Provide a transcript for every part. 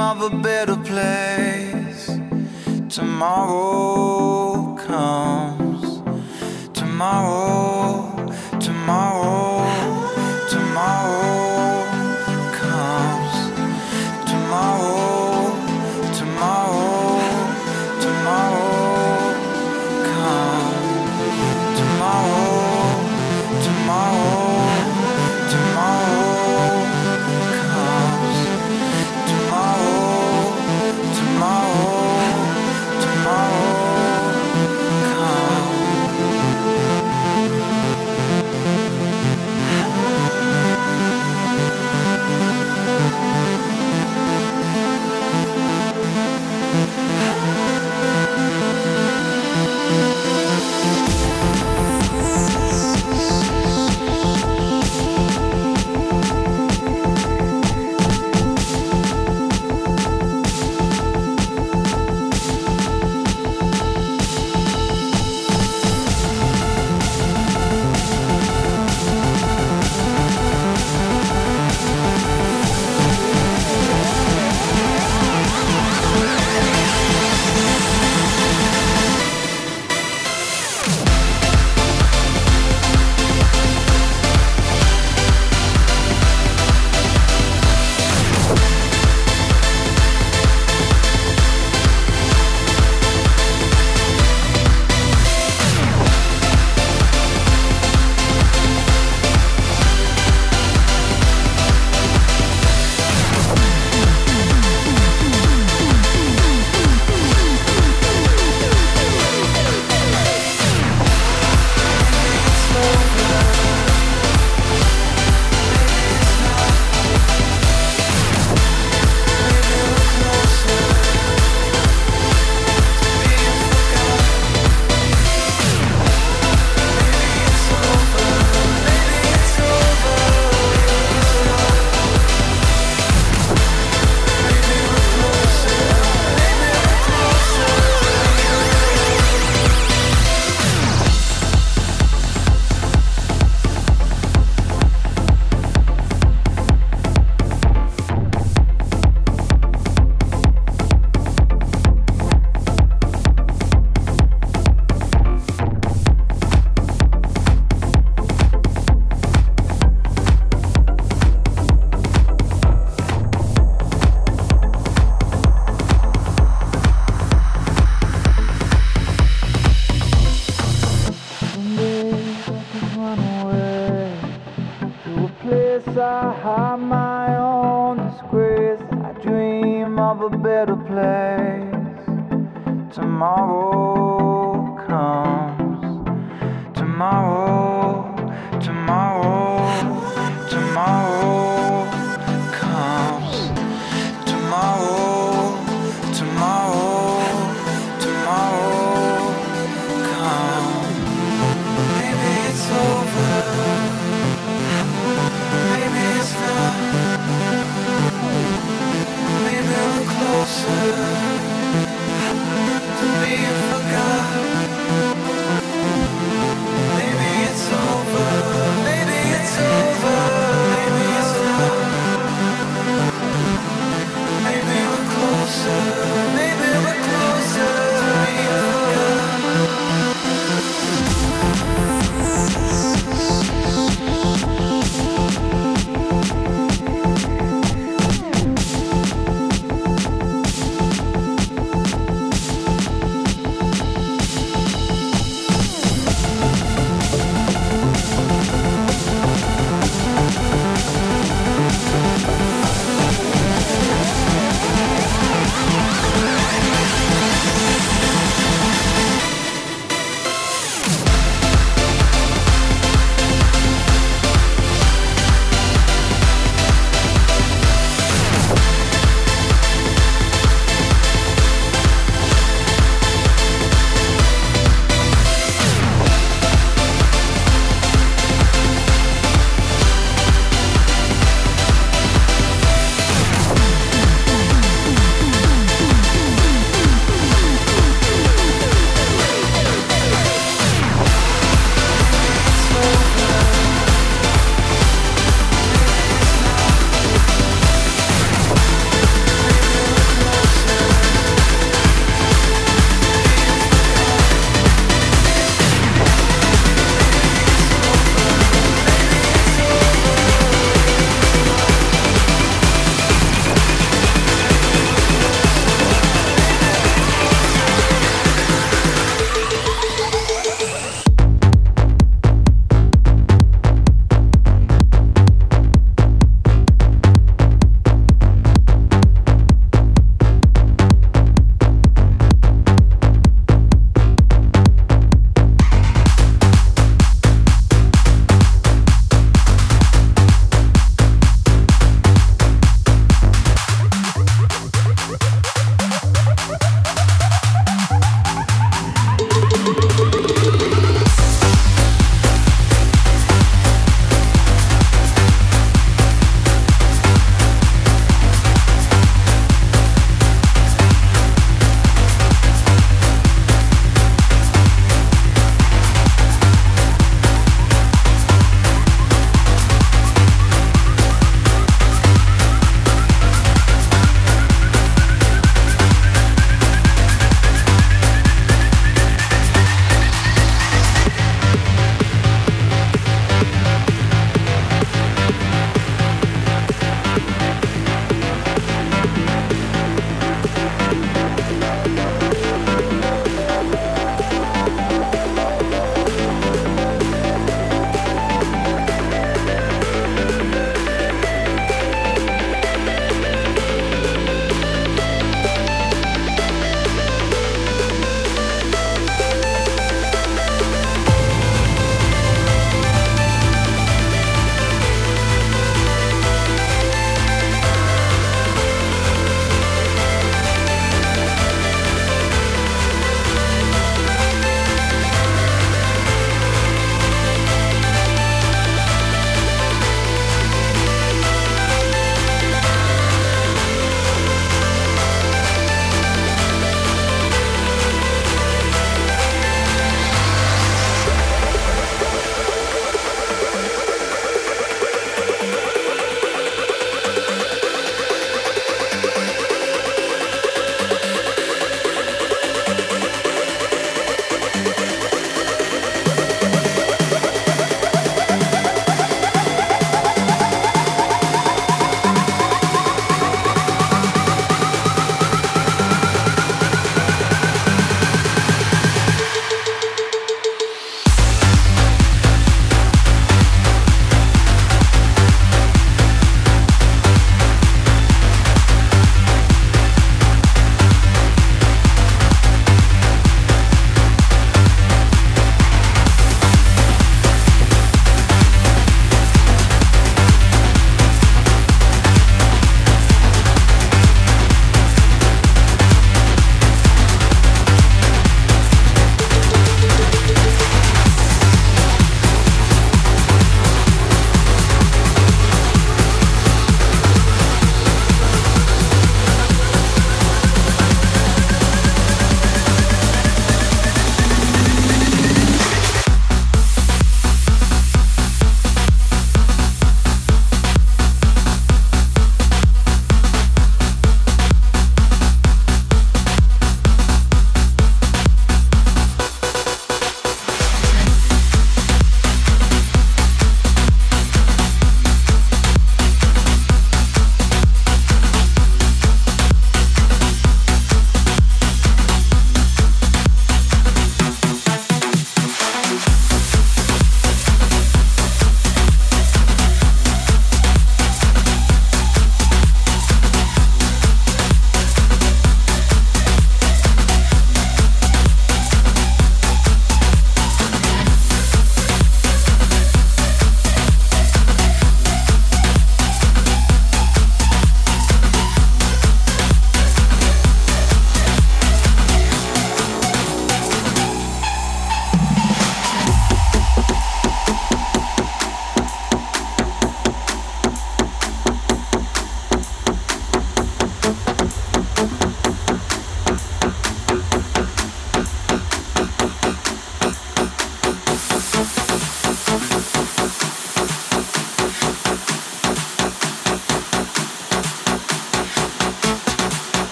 of a better place. Tomorrow comes. Tomorrow,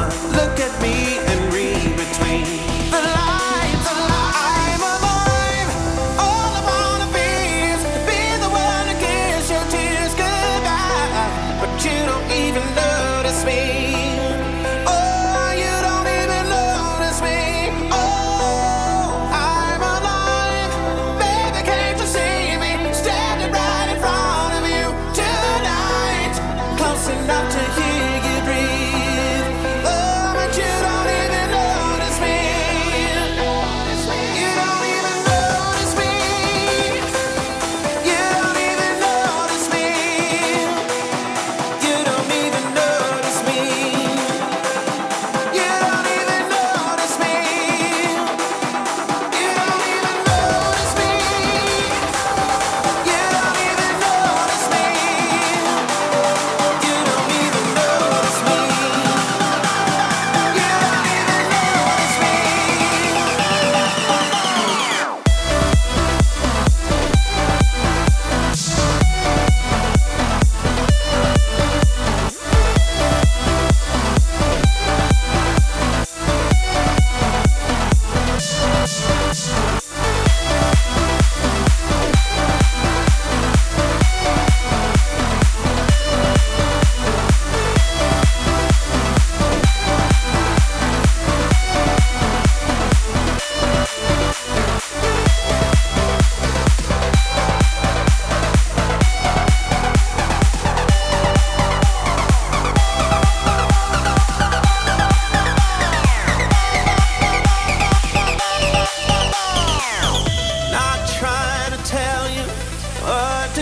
one.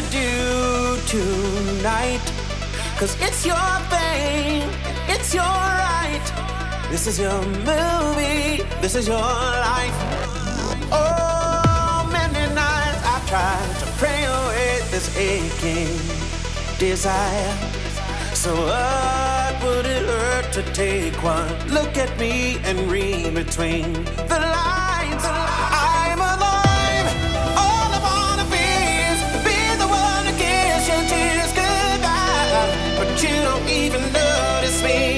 to do tonight. Cause it's your thing, it's your right. This is your movie, this is your life. Oh, many nights I've tried to pray away this aching desire. So what would it hurt to take one look at me and read between the lines? You don't even notice me.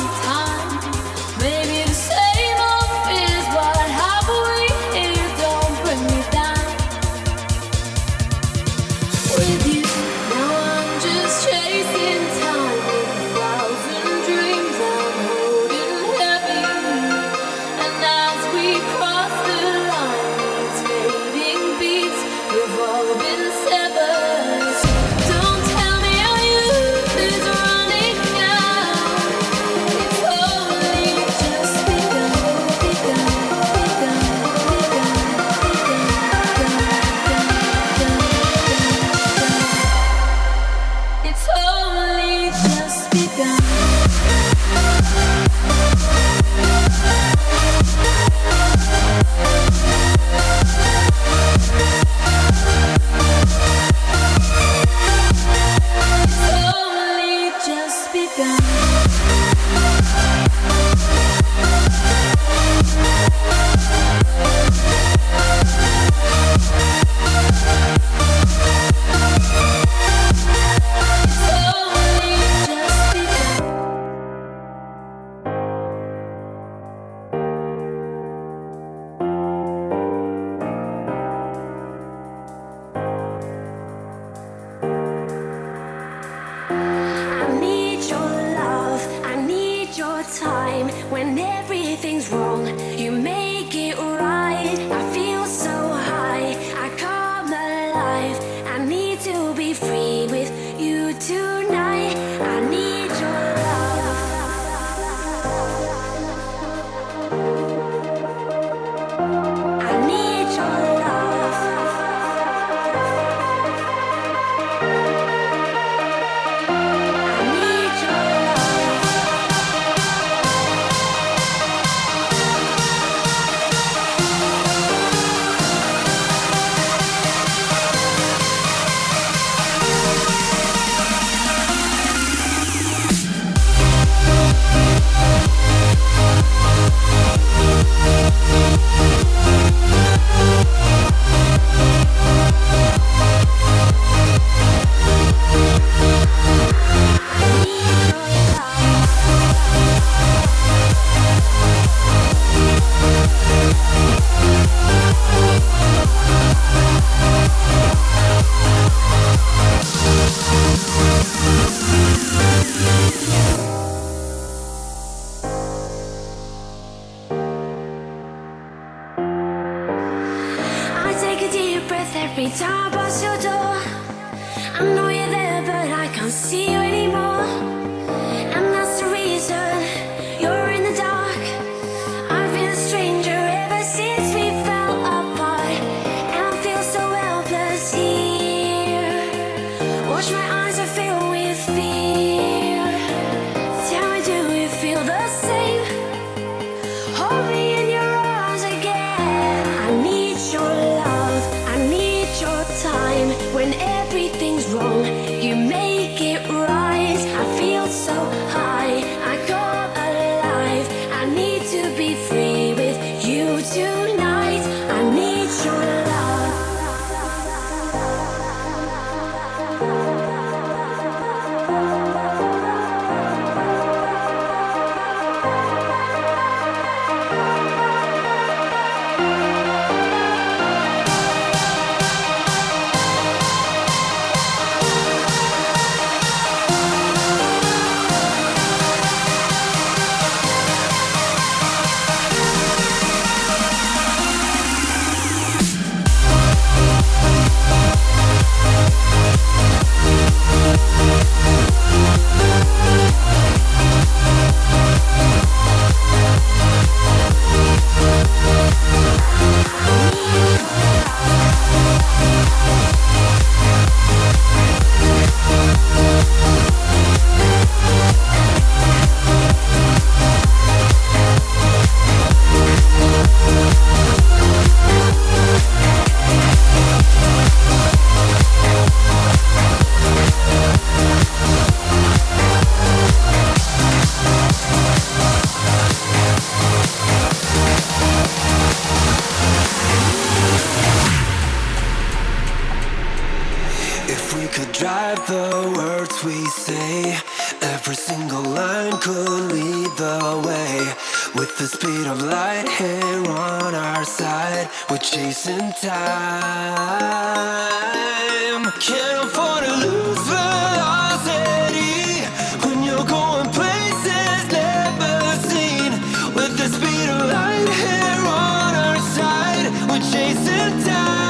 everything's be free with you right. нельзя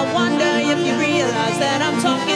I wonder if you realize that I'm talking.